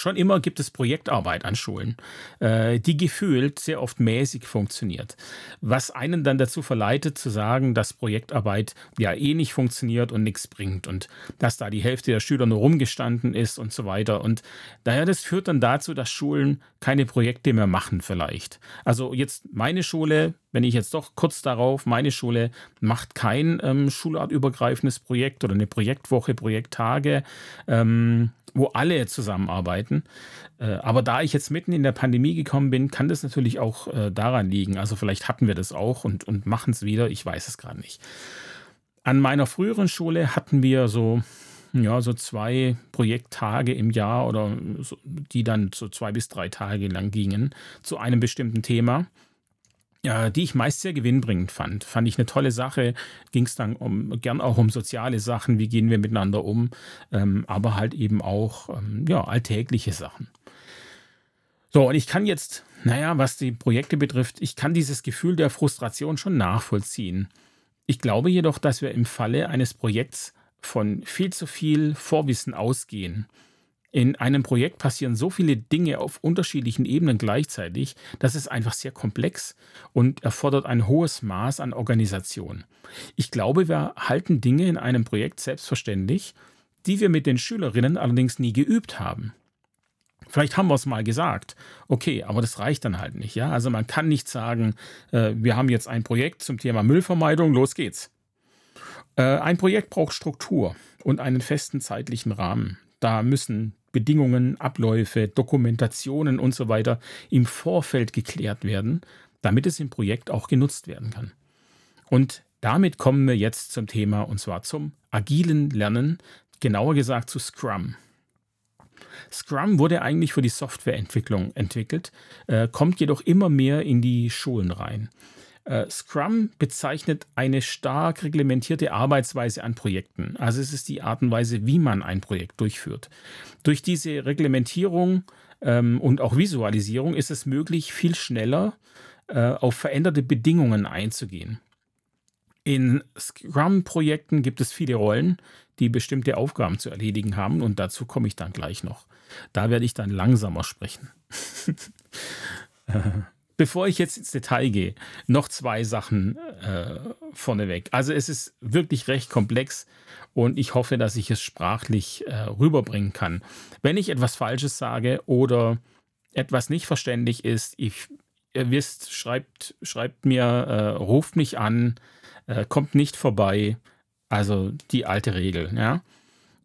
Schon immer gibt es Projektarbeit an Schulen, äh, die gefühlt sehr oft mäßig funktioniert. Was einen dann dazu verleitet zu sagen, dass Projektarbeit ja eh nicht funktioniert und nichts bringt und dass da die Hälfte der Schüler nur rumgestanden ist und so weiter. Und daher, das führt dann dazu, dass Schulen keine Projekte mehr machen vielleicht. Also jetzt meine Schule, wenn ich jetzt doch kurz darauf, meine Schule macht kein ähm, schulartübergreifendes Projekt oder eine Projektwoche, Projekttage. Ähm, wo alle zusammenarbeiten. Äh, aber da ich jetzt mitten in der Pandemie gekommen bin, kann das natürlich auch äh, daran liegen. Also vielleicht hatten wir das auch und, und machen es wieder. Ich weiß es gerade nicht. An meiner früheren Schule hatten wir so, ja, so zwei Projekttage im Jahr oder so, die dann so zwei bis drei Tage lang gingen zu einem bestimmten Thema die ich meist sehr gewinnbringend fand. Fand ich eine tolle Sache. Ging es dann um, gern auch um soziale Sachen, wie gehen wir miteinander um, ähm, aber halt eben auch ähm, ja, alltägliche Sachen. So, und ich kann jetzt, naja, was die Projekte betrifft, ich kann dieses Gefühl der Frustration schon nachvollziehen. Ich glaube jedoch, dass wir im Falle eines Projekts von viel zu viel Vorwissen ausgehen. In einem Projekt passieren so viele Dinge auf unterschiedlichen Ebenen gleichzeitig, dass es einfach sehr komplex und erfordert ein hohes Maß an Organisation. Ich glaube, wir halten Dinge in einem Projekt selbstverständlich, die wir mit den Schülerinnen allerdings nie geübt haben. Vielleicht haben wir es mal gesagt, okay, aber das reicht dann halt nicht. Ja? Also man kann nicht sagen, äh, wir haben jetzt ein Projekt zum Thema Müllvermeidung, los geht's. Äh, ein Projekt braucht Struktur und einen festen zeitlichen Rahmen. Da müssen Bedingungen, Abläufe, Dokumentationen und so weiter im Vorfeld geklärt werden, damit es im Projekt auch genutzt werden kann. Und damit kommen wir jetzt zum Thema und zwar zum agilen Lernen, genauer gesagt zu Scrum. Scrum wurde eigentlich für die Softwareentwicklung entwickelt, äh, kommt jedoch immer mehr in die Schulen rein. Äh, Scrum bezeichnet eine stark reglementierte Arbeitsweise an Projekten. Also es ist die Art und Weise, wie man ein Projekt durchführt. Durch diese Reglementierung ähm, und auch Visualisierung ist es möglich, viel schneller äh, auf veränderte Bedingungen einzugehen. In Scrum-Projekten gibt es viele Rollen, die bestimmte Aufgaben zu erledigen haben und dazu komme ich dann gleich noch. Da werde ich dann langsamer sprechen. Bevor ich jetzt ins Detail gehe, noch zwei Sachen äh, vorneweg. Also es ist wirklich recht komplex und ich hoffe, dass ich es sprachlich äh, rüberbringen kann. Wenn ich etwas Falsches sage oder etwas nicht verständlich ist, ich, ihr wisst, schreibt, schreibt mir, äh, ruft mich an, äh, kommt nicht vorbei. Also die alte Regel, ja.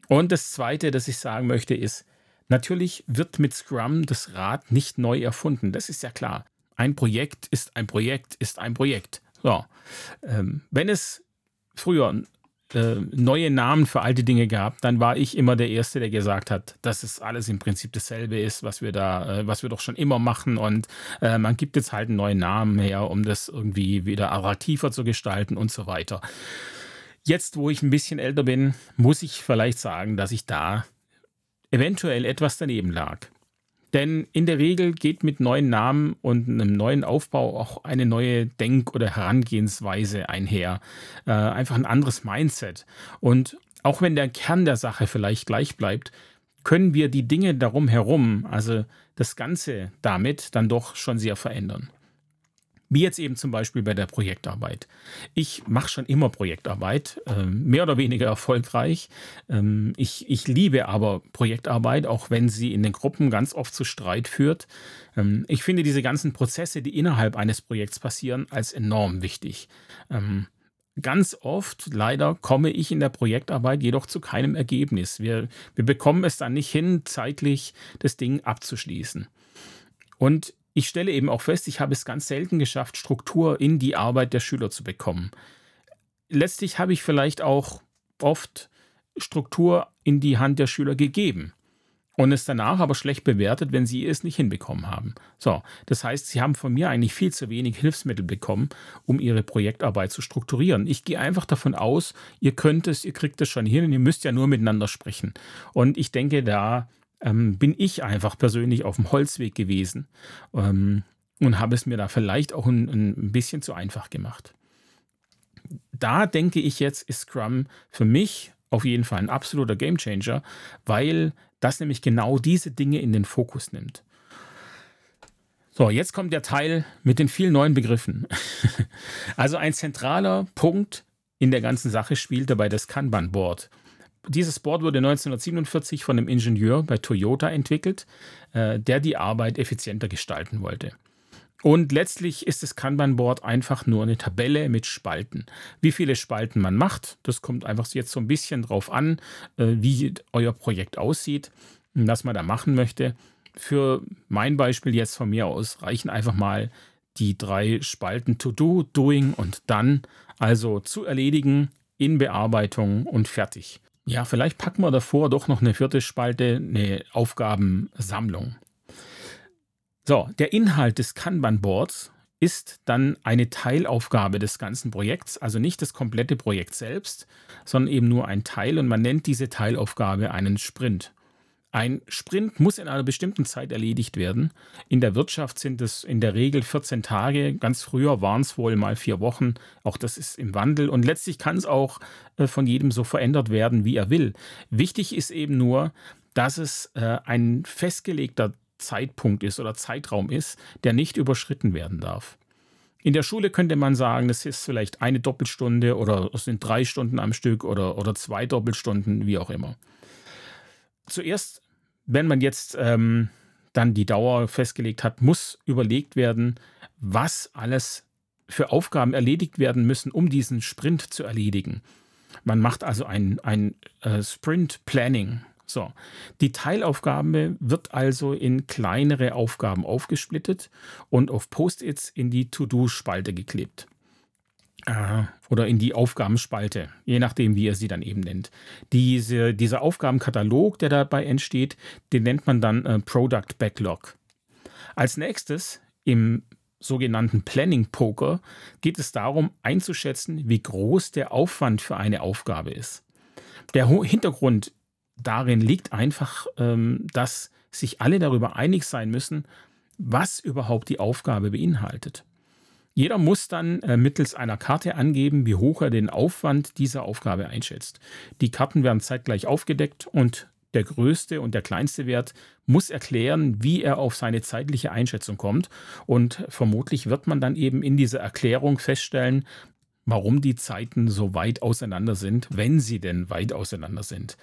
Und das Zweite, das ich sagen möchte, ist, natürlich wird mit Scrum das Rad nicht neu erfunden. Das ist ja klar. Ein Projekt ist ein Projekt ist ein Projekt. So. Ähm, wenn es früher äh, neue Namen für alte Dinge gab, dann war ich immer der Erste, der gesagt hat, dass es alles im Prinzip dasselbe ist, was wir da, äh, was wir doch schon immer machen und äh, man gibt jetzt halt einen neuen Namen her, um das irgendwie wieder attraktiver zu gestalten und so weiter. Jetzt, wo ich ein bisschen älter bin, muss ich vielleicht sagen, dass ich da eventuell etwas daneben lag. Denn in der Regel geht mit neuen Namen und einem neuen Aufbau auch eine neue Denk- oder Herangehensweise einher. Äh, einfach ein anderes Mindset. Und auch wenn der Kern der Sache vielleicht gleich bleibt, können wir die Dinge darum herum, also das Ganze damit, dann doch schon sehr verändern. Wie jetzt eben zum Beispiel bei der Projektarbeit. Ich mache schon immer Projektarbeit, äh, mehr oder weniger erfolgreich. Ähm, ich, ich liebe aber Projektarbeit, auch wenn sie in den Gruppen ganz oft zu Streit führt. Ähm, ich finde diese ganzen Prozesse, die innerhalb eines Projekts passieren, als enorm wichtig. Ähm, ganz oft, leider, komme ich in der Projektarbeit jedoch zu keinem Ergebnis. Wir, wir bekommen es dann nicht hin, zeitlich das Ding abzuschließen. Und ich stelle eben auch fest, ich habe es ganz selten geschafft, Struktur in die Arbeit der Schüler zu bekommen. Letztlich habe ich vielleicht auch oft Struktur in die Hand der Schüler gegeben und es danach aber schlecht bewertet, wenn sie es nicht hinbekommen haben. So, das heißt, sie haben von mir eigentlich viel zu wenig Hilfsmittel bekommen, um ihre Projektarbeit zu strukturieren. Ich gehe einfach davon aus, ihr könnt es, ihr kriegt es schon hin und ihr müsst ja nur miteinander sprechen. Und ich denke, da ähm, bin ich einfach persönlich auf dem Holzweg gewesen ähm, und habe es mir da vielleicht auch ein, ein bisschen zu einfach gemacht. Da denke ich jetzt, ist Scrum für mich auf jeden Fall ein absoluter Gamechanger, weil das nämlich genau diese Dinge in den Fokus nimmt. So, jetzt kommt der Teil mit den vielen neuen Begriffen. also ein zentraler Punkt in der ganzen Sache spielt dabei das Kanban-Board. Dieses Board wurde 1947 von einem Ingenieur bei Toyota entwickelt, äh, der die Arbeit effizienter gestalten wollte. Und letztlich ist das Kanban-Board einfach nur eine Tabelle mit Spalten. Wie viele Spalten man macht, das kommt einfach jetzt so ein bisschen drauf an, äh, wie euer Projekt aussieht, was man da machen möchte. Für mein Beispiel jetzt von mir aus reichen einfach mal die drei Spalten To Do, Doing und Dann, also zu erledigen, in Bearbeitung und fertig. Ja, vielleicht packen wir davor doch noch eine vierte Spalte, eine Aufgabensammlung. So, der Inhalt des Kanban-Boards ist dann eine Teilaufgabe des ganzen Projekts, also nicht das komplette Projekt selbst, sondern eben nur ein Teil und man nennt diese Teilaufgabe einen Sprint. Ein Sprint muss in einer bestimmten Zeit erledigt werden. In der Wirtschaft sind es in der Regel 14 Tage. Ganz früher waren es wohl mal vier Wochen. Auch das ist im Wandel. Und letztlich kann es auch äh, von jedem so verändert werden, wie er will. Wichtig ist eben nur, dass es äh, ein festgelegter Zeitpunkt ist oder Zeitraum ist, der nicht überschritten werden darf. In der Schule könnte man sagen, das ist vielleicht eine Doppelstunde oder es sind drei Stunden am Stück oder, oder zwei Doppelstunden, wie auch immer. Zuerst wenn man jetzt ähm, dann die Dauer festgelegt hat, muss überlegt werden, was alles für Aufgaben erledigt werden müssen, um diesen Sprint zu erledigen. Man macht also ein, ein äh, Sprint-Planning. So, die Teilaufgabe wird also in kleinere Aufgaben aufgesplittet und auf Post-its in die To-Do-Spalte geklebt. Oder in die Aufgabenspalte, je nachdem, wie ihr sie dann eben nennt. Diese, dieser Aufgabenkatalog, der dabei entsteht, den nennt man dann äh, Product Backlog. Als nächstes im sogenannten Planning Poker geht es darum einzuschätzen, wie groß der Aufwand für eine Aufgabe ist. Der Hintergrund darin liegt einfach, ähm, dass sich alle darüber einig sein müssen, was überhaupt die Aufgabe beinhaltet. Jeder muss dann äh, mittels einer Karte angeben, wie hoch er den Aufwand dieser Aufgabe einschätzt. Die Karten werden zeitgleich aufgedeckt und der größte und der kleinste Wert muss erklären, wie er auf seine zeitliche Einschätzung kommt. Und vermutlich wird man dann eben in dieser Erklärung feststellen, warum die Zeiten so weit auseinander sind, wenn sie denn weit auseinander sind.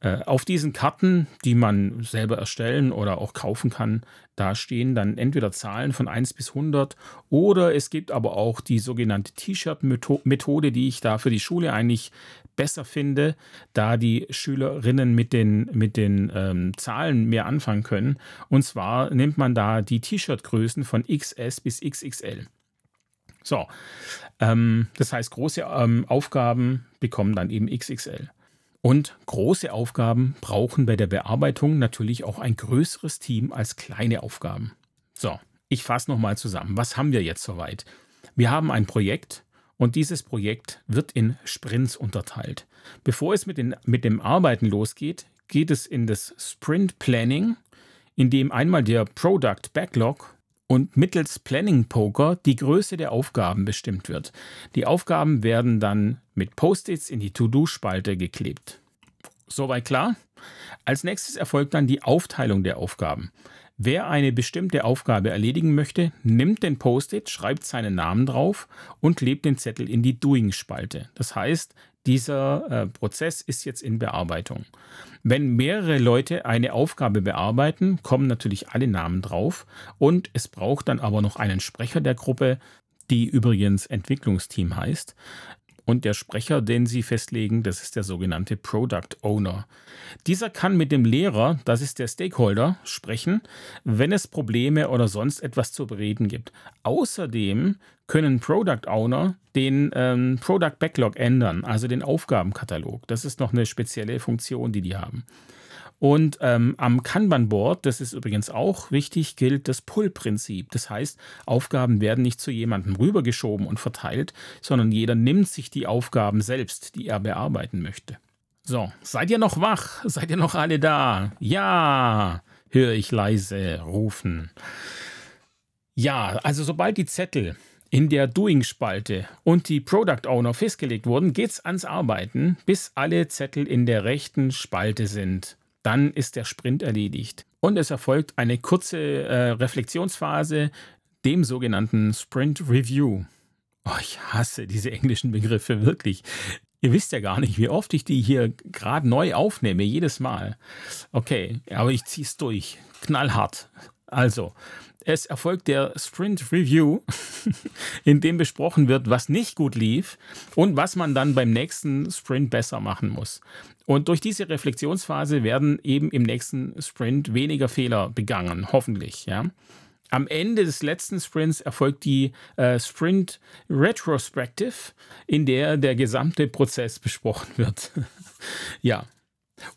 Äh, auf diesen Karten, die man selber erstellen oder auch kaufen kann, da stehen dann entweder Zahlen von 1 bis 100 oder es gibt aber auch die sogenannte T-Shirt-Methode, die ich da für die Schule eigentlich besser finde, da die Schülerinnen mit den, mit den ähm, Zahlen mehr anfangen können. Und zwar nimmt man da die T-Shirt-Größen von XS bis XXL. So, ähm, das heißt, große ähm, Aufgaben bekommen dann eben XXL. Und große Aufgaben brauchen bei der Bearbeitung natürlich auch ein größeres Team als kleine Aufgaben. So, ich fasse nochmal zusammen. Was haben wir jetzt soweit? Wir haben ein Projekt und dieses Projekt wird in Sprints unterteilt. Bevor es mit, den, mit dem Arbeiten losgeht, geht es in das Sprint Planning, in dem einmal der Product Backlog und mittels Planning Poker die Größe der Aufgaben bestimmt wird. Die Aufgaben werden dann mit Post-its in die To-Do-Spalte geklebt. Soweit klar? Als nächstes erfolgt dann die Aufteilung der Aufgaben. Wer eine bestimmte Aufgabe erledigen möchte, nimmt den Post-it, schreibt seinen Namen drauf und klebt den Zettel in die Doing-Spalte. Das heißt, dieser äh, Prozess ist jetzt in Bearbeitung. Wenn mehrere Leute eine Aufgabe bearbeiten, kommen natürlich alle Namen drauf und es braucht dann aber noch einen Sprecher der Gruppe, die übrigens Entwicklungsteam heißt. Und der Sprecher, den Sie festlegen, das ist der sogenannte Product Owner. Dieser kann mit dem Lehrer, das ist der Stakeholder, sprechen, wenn es Probleme oder sonst etwas zu bereden gibt. Außerdem können Product Owner den ähm, Product Backlog ändern, also den Aufgabenkatalog. Das ist noch eine spezielle Funktion, die die haben. Und ähm, am Kanban-Board, das ist übrigens auch wichtig, gilt das Pull-Prinzip. Das heißt, Aufgaben werden nicht zu jemandem rübergeschoben und verteilt, sondern jeder nimmt sich die Aufgaben selbst, die er bearbeiten möchte. So, seid ihr noch wach? Seid ihr noch alle da? Ja, höre ich leise rufen. Ja, also sobald die Zettel in der Doing-Spalte und die Product Owner festgelegt wurden, geht's ans Arbeiten, bis alle Zettel in der rechten Spalte sind dann ist der Sprint erledigt. Und es erfolgt eine kurze äh, Reflexionsphase, dem sogenannten Sprint Review. Oh, ich hasse diese englischen Begriffe wirklich. Ihr wisst ja gar nicht, wie oft ich die hier gerade neu aufnehme, jedes Mal. Okay, aber ich ziehe es durch. Knallhart. Also, es erfolgt der Sprint Review, in dem besprochen wird, was nicht gut lief und was man dann beim nächsten Sprint besser machen muss. Und durch diese Reflexionsphase werden eben im nächsten Sprint weniger Fehler begangen, hoffentlich. Ja. Am Ende des letzten Sprints erfolgt die äh, Sprint Retrospective, in der der gesamte Prozess besprochen wird. ja.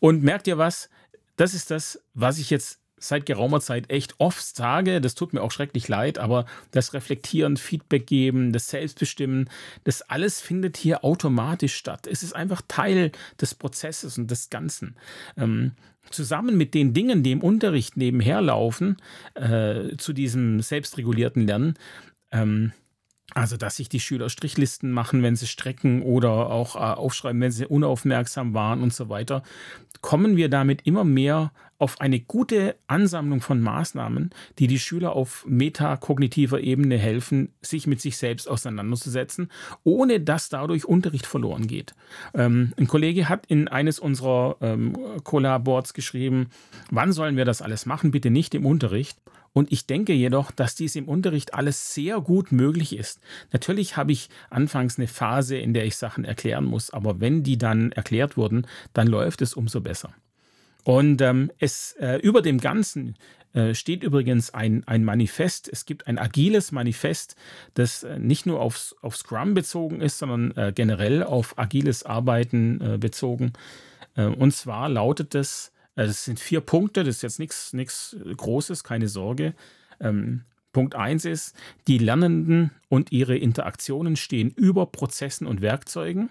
Und merkt ihr was? Das ist das, was ich jetzt seit geraumer Zeit echt oft sage, das tut mir auch schrecklich leid, aber das Reflektieren, Feedback geben, das Selbstbestimmen, das alles findet hier automatisch statt. Es ist einfach Teil des Prozesses und des Ganzen. Ähm, zusammen mit den Dingen, die im Unterricht nebenher laufen, äh, zu diesem selbstregulierten Lernen, ähm, also, dass sich die Schüler Strichlisten machen, wenn sie strecken oder auch äh, aufschreiben, wenn sie unaufmerksam waren und so weiter, kommen wir damit immer mehr auf eine gute Ansammlung von Maßnahmen, die die Schüler auf metakognitiver Ebene helfen, sich mit sich selbst auseinanderzusetzen, ohne dass dadurch Unterricht verloren geht. Ähm, ein Kollege hat in eines unserer ähm, Collab-Boards geschrieben, wann sollen wir das alles machen? Bitte nicht im Unterricht. Und ich denke jedoch, dass dies im Unterricht alles sehr gut möglich ist. Natürlich habe ich anfangs eine Phase, in der ich Sachen erklären muss, aber wenn die dann erklärt wurden, dann läuft es umso besser. Und ähm, es äh, über dem Ganzen äh, steht übrigens ein, ein Manifest. Es gibt ein agiles Manifest, das äh, nicht nur aufs, auf Scrum bezogen ist, sondern äh, generell auf agiles Arbeiten bezogen. Und zwar lautet es, es sind vier Punkte, das ist jetzt nichts Großes, keine Sorge. Ähm, Punkt 1 ist, die Lernenden und ihre Interaktionen stehen über Prozessen und Werkzeugen.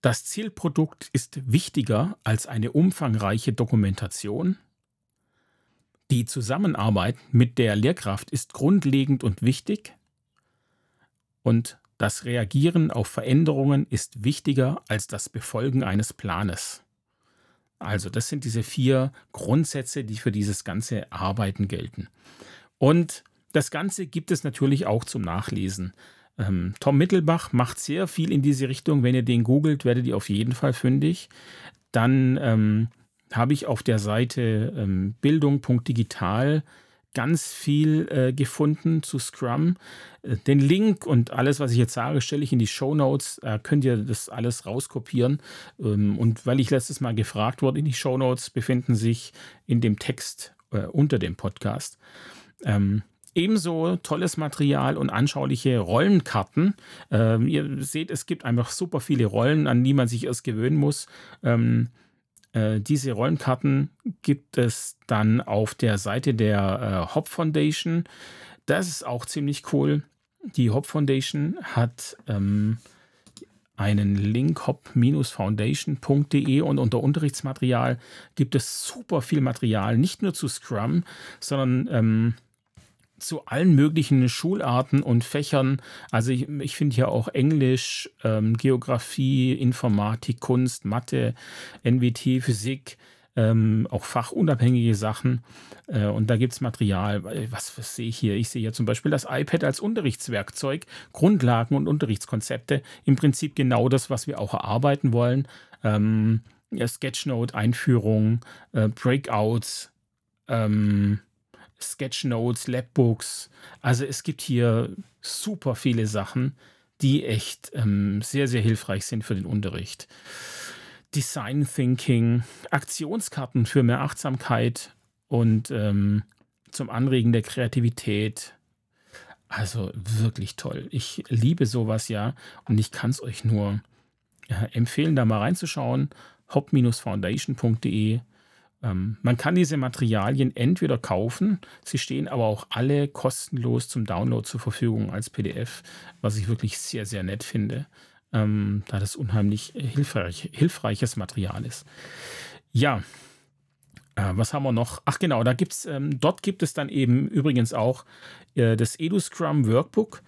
Das Zielprodukt ist wichtiger als eine umfangreiche Dokumentation. Die Zusammenarbeit mit der Lehrkraft ist grundlegend und wichtig. Und das Reagieren auf Veränderungen ist wichtiger als das Befolgen eines Planes. Also das sind diese vier Grundsätze, die für dieses ganze Arbeiten gelten. Und das Ganze gibt es natürlich auch zum Nachlesen. Ähm, Tom Mittelbach macht sehr viel in diese Richtung. Wenn ihr den googelt, werdet ihr auf jeden Fall fündig. Dann ähm, habe ich auf der Seite ähm, bildung.digital ganz viel äh, gefunden zu Scrum. Äh, den Link und alles, was ich jetzt sage, stelle ich in die Show Notes. Äh, könnt ihr das alles rauskopieren. Ähm, und weil ich letztes Mal gefragt wurde, in die Show Notes befinden sich in dem Text äh, unter dem Podcast. Ähm, Ebenso tolles Material und anschauliche Rollenkarten. Ähm, ihr seht, es gibt einfach super viele Rollen, an die man sich erst gewöhnen muss. Ähm, äh, diese Rollenkarten gibt es dann auf der Seite der äh, Hop Foundation. Das ist auch ziemlich cool. Die Hop Foundation hat ähm, einen Link hop-foundation.de und unter Unterrichtsmaterial gibt es super viel Material, nicht nur zu Scrum, sondern ähm, zu allen möglichen Schularten und Fächern. Also ich, ich finde hier auch Englisch, ähm, Geografie, Informatik, Kunst, Mathe, NWT, Physik, ähm, auch fachunabhängige Sachen. Äh, und da gibt es Material. Was, was sehe ich hier? Ich sehe hier zum Beispiel das iPad als Unterrichtswerkzeug, Grundlagen und Unterrichtskonzepte. Im Prinzip genau das, was wir auch erarbeiten wollen. Ähm, ja, Sketchnote, Einführung, äh, Breakouts, ähm, Sketchnotes, Labbooks. Also es gibt hier super viele Sachen, die echt ähm, sehr, sehr hilfreich sind für den Unterricht. Design Thinking, Aktionskarten für mehr Achtsamkeit und ähm, zum Anregen der Kreativität. Also wirklich toll. Ich liebe sowas ja und ich kann es euch nur äh, empfehlen, da mal reinzuschauen. hop-foundation.de ähm, man kann diese Materialien entweder kaufen, sie stehen aber auch alle kostenlos zum Download zur Verfügung als PDF, was ich wirklich sehr, sehr nett finde, ähm, da das unheimlich hilfreich, hilfreiches Material ist. Ja, äh, was haben wir noch? Ach genau, da gibt's, ähm, dort gibt es dann eben übrigens auch äh, das EduScrum Workbook.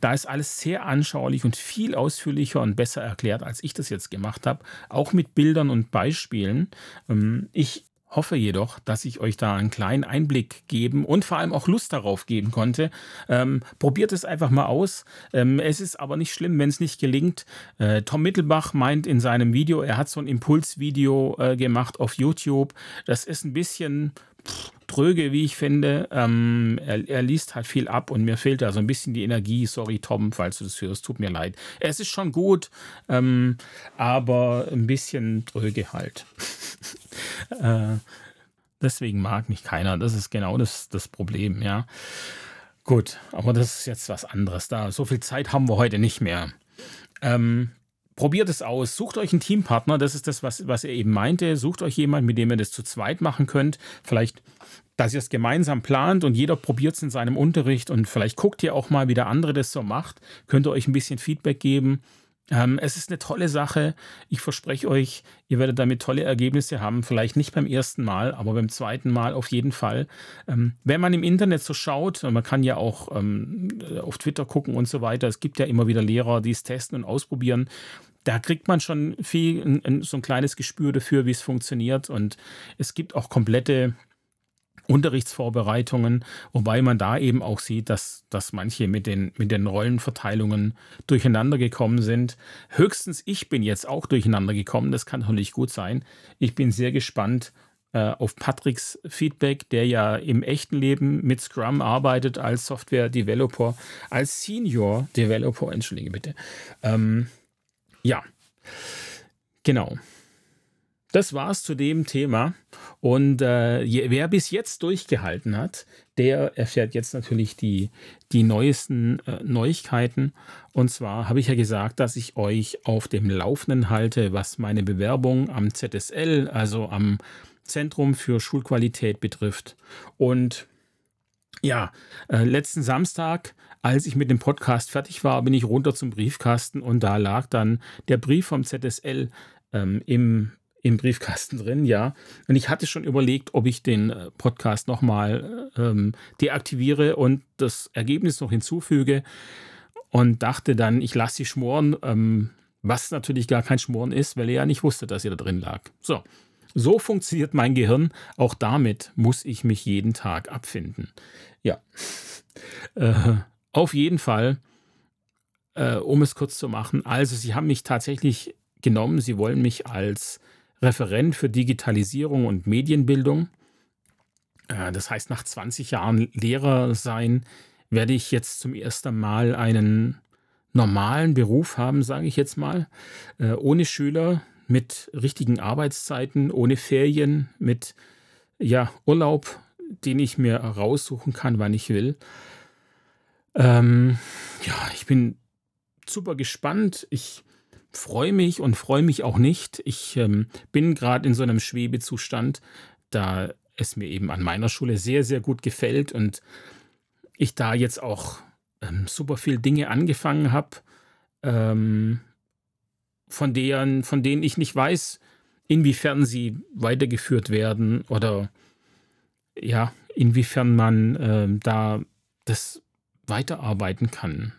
Da ist alles sehr anschaulich und viel ausführlicher und besser erklärt, als ich das jetzt gemacht habe. Auch mit Bildern und Beispielen. Ähm, ich hoffe jedoch, dass ich euch da einen kleinen Einblick geben und vor allem auch Lust darauf geben konnte. Ähm, probiert es einfach mal aus. Ähm, es ist aber nicht schlimm, wenn es nicht gelingt. Äh, Tom Mittelbach meint in seinem Video, er hat so ein Impulsvideo äh, gemacht auf YouTube. Das ist ein bisschen pff, tröge, wie ich finde. Ähm, er, er, liest halt viel ab und mir fehlt da so ein bisschen die Energie. Sorry, Tom, falls du das hörst, tut mir leid. Es ist schon gut, ähm, aber ein bisschen tröge halt. äh, deswegen mag mich keiner. Das ist genau das, das Problem, ja. Gut, aber das ist jetzt was anderes. Da so viel Zeit haben wir heute nicht mehr. Ähm, probiert es aus. Sucht euch einen Teampartner. Das ist das, was, was er eben meinte. Sucht euch jemanden, mit dem ihr das zu zweit machen könnt. Vielleicht, dass ihr es gemeinsam plant und jeder probiert es in seinem Unterricht und vielleicht guckt ihr auch mal, wie der andere das so macht. Könnt ihr euch ein bisschen Feedback geben. Ähm, es ist eine tolle Sache. Ich verspreche euch, ihr werdet damit tolle Ergebnisse haben. Vielleicht nicht beim ersten Mal, aber beim zweiten Mal auf jeden Fall. Ähm, wenn man im Internet so schaut, man kann ja auch ähm, auf Twitter gucken und so weiter. Es gibt ja immer wieder Lehrer, die es testen und ausprobieren. Da kriegt man schon viel, ein, so ein kleines Gespür dafür, wie es funktioniert. Und es gibt auch komplette Unterrichtsvorbereitungen, wobei man da eben auch sieht, dass, dass manche mit den, mit den Rollenverteilungen durcheinander gekommen sind. Höchstens ich bin jetzt auch durcheinander gekommen, das kann natürlich gut sein. Ich bin sehr gespannt äh, auf Patricks Feedback, der ja im echten Leben mit Scrum arbeitet als Software-Developer, als Senior Developer, entschuldige bitte. Ähm, ja, genau. Das war's zu dem Thema. Und äh, wer bis jetzt durchgehalten hat, der erfährt jetzt natürlich die, die neuesten äh, Neuigkeiten. Und zwar habe ich ja gesagt, dass ich euch auf dem Laufenden halte, was meine Bewerbung am ZSL, also am Zentrum für Schulqualität betrifft. Und Ja, äh, letzten Samstag, als ich mit dem Podcast fertig war, bin ich runter zum Briefkasten und da lag dann der Brief vom ZSL ähm, im, im Briefkasten drin, ja. Und ich hatte schon überlegt, ob ich den äh, Podcast nochmal ähm, deaktiviere und das Ergebnis noch hinzufüge und dachte dann, ich lasse sie schmoren, ähm, was natürlich gar kein Schmoren ist, weil er ja nicht wusste, dass sie da drin lag. So, so funktioniert mein Gehirn. Auch damit muss ich mich jeden Tag abfinden. Ja. Äh, auf jeden Fall, äh, um es kurz zu machen, also Sie haben mich tatsächlich genommen, Sie wollen mich als Referent für Digitalisierung und Medienbildung. Äh, das heißt, nach 20 Jahren Lehrer sein, werde ich jetzt zum ersten Mal einen normalen Beruf haben, sage ich jetzt mal, äh, ohne Schüler, mit richtigen Arbeitszeiten, ohne Ferien, mit ja, Urlaub, den ich mir raussuchen kann, wann ich will. Ähm, ja, ich bin super gespannt. Ich freue mich und freue mich auch nicht. Ich ähm, bin gerade in so einem Schwebezustand, da es mir eben an meiner Schule sehr, sehr gut gefällt und ich da jetzt auch ähm, super viel Dinge angefangen habe, ähm, von, deren, von denen ich nicht weiß, inwiefern sie weitergeführt werden oder ja, inwiefern man äh, da das weiterarbeiten kann,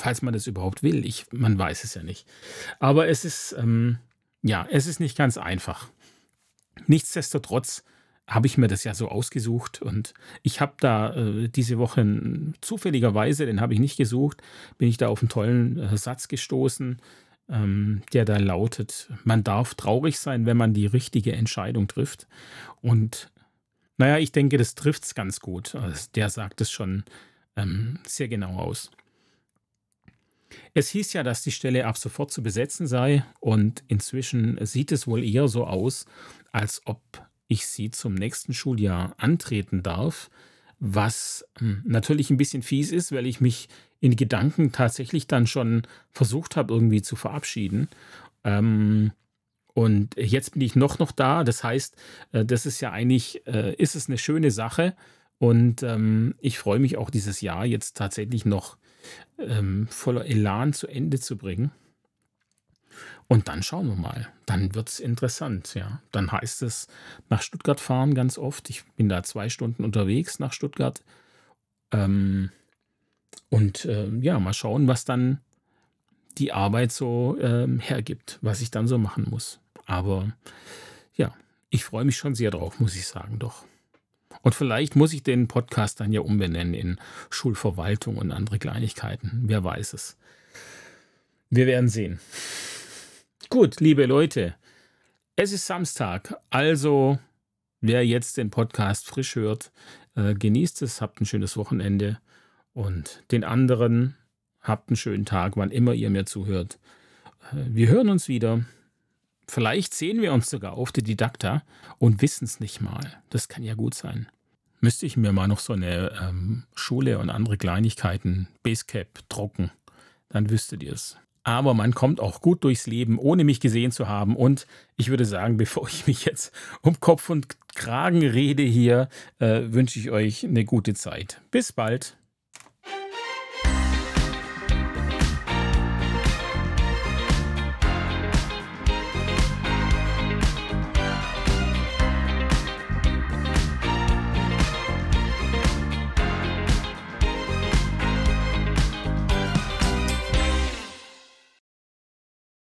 falls man das überhaupt will. Ich, man weiß es ja nicht. Aber es ist, ähm, ja, es ist nicht ganz einfach. Nichtsdestotrotz habe ich mir das ja so ausgesucht und ich habe da äh, diese Woche zufälligerweise, den habe ich nicht gesucht, bin ich da auf einen tollen äh, Satz gestoßen, ähm, der da lautet, man darf traurig sein, wenn man die richtige Entscheidung trifft. Und naja, ich denke, das trifft es ganz gut. Also der sagt es schon ähm, sehr genau aus. Es hieß ja, dass die Stelle ab sofort zu besetzen sei und inzwischen sieht es wohl eher so aus, als ob ich sie zum nächsten Schuljahr antreten darf, was hm, natürlich ein bisschen fies ist, weil ich mich in Gedanken tatsächlich dann schon versucht habe, irgendwie zu verabschieden. Ähm, und jetzt bin ich noch noch da. Das heißt, äh, das ist ja eigentlich, äh, ist es eine schöne Sache. Und ähm, ich freue mich auch dieses Jahr jetzt tatsächlich noch ähm, voller Elan zu Ende zu bringen. Und dann schauen wir mal. Dann wird es interessant, ja. Dann heißt es nach Stuttgart fahren ganz oft. Ich bin da zwei Stunden unterwegs nach Stuttgart. Ähm, und äh, ja, mal schauen, was dann die Arbeit so ähm, hergibt, was ich dann so machen muss. Aber ja, ich freue mich schon sehr drauf, muss ich sagen, doch. Und vielleicht muss ich den Podcast dann ja umbenennen in Schulverwaltung und andere Kleinigkeiten. Wer weiß es. Wir werden sehen. Gut, liebe Leute, es ist Samstag, also wer jetzt den Podcast frisch hört, äh, genießt es, habt ein schönes Wochenende und den anderen habt einen schönen Tag, wann immer ihr mir zuhört. Äh, wir hören uns wieder. Vielleicht sehen wir uns sogar auf der Didakta und wissen es nicht mal. Das kann ja gut sein. Müsste ich mir mal noch so eine ähm, Schule und andere Kleinigkeiten, Basecap, drucken. Dann wüsstet ihr es aber man kommt auch gut durchs Leben, ohne mich gesehen zu haben. Und ich würde sagen, bevor ich mich jetzt um Kopf und Kragen rede hier, äh, wünsche ich euch eine gute Zeit. Bis bald.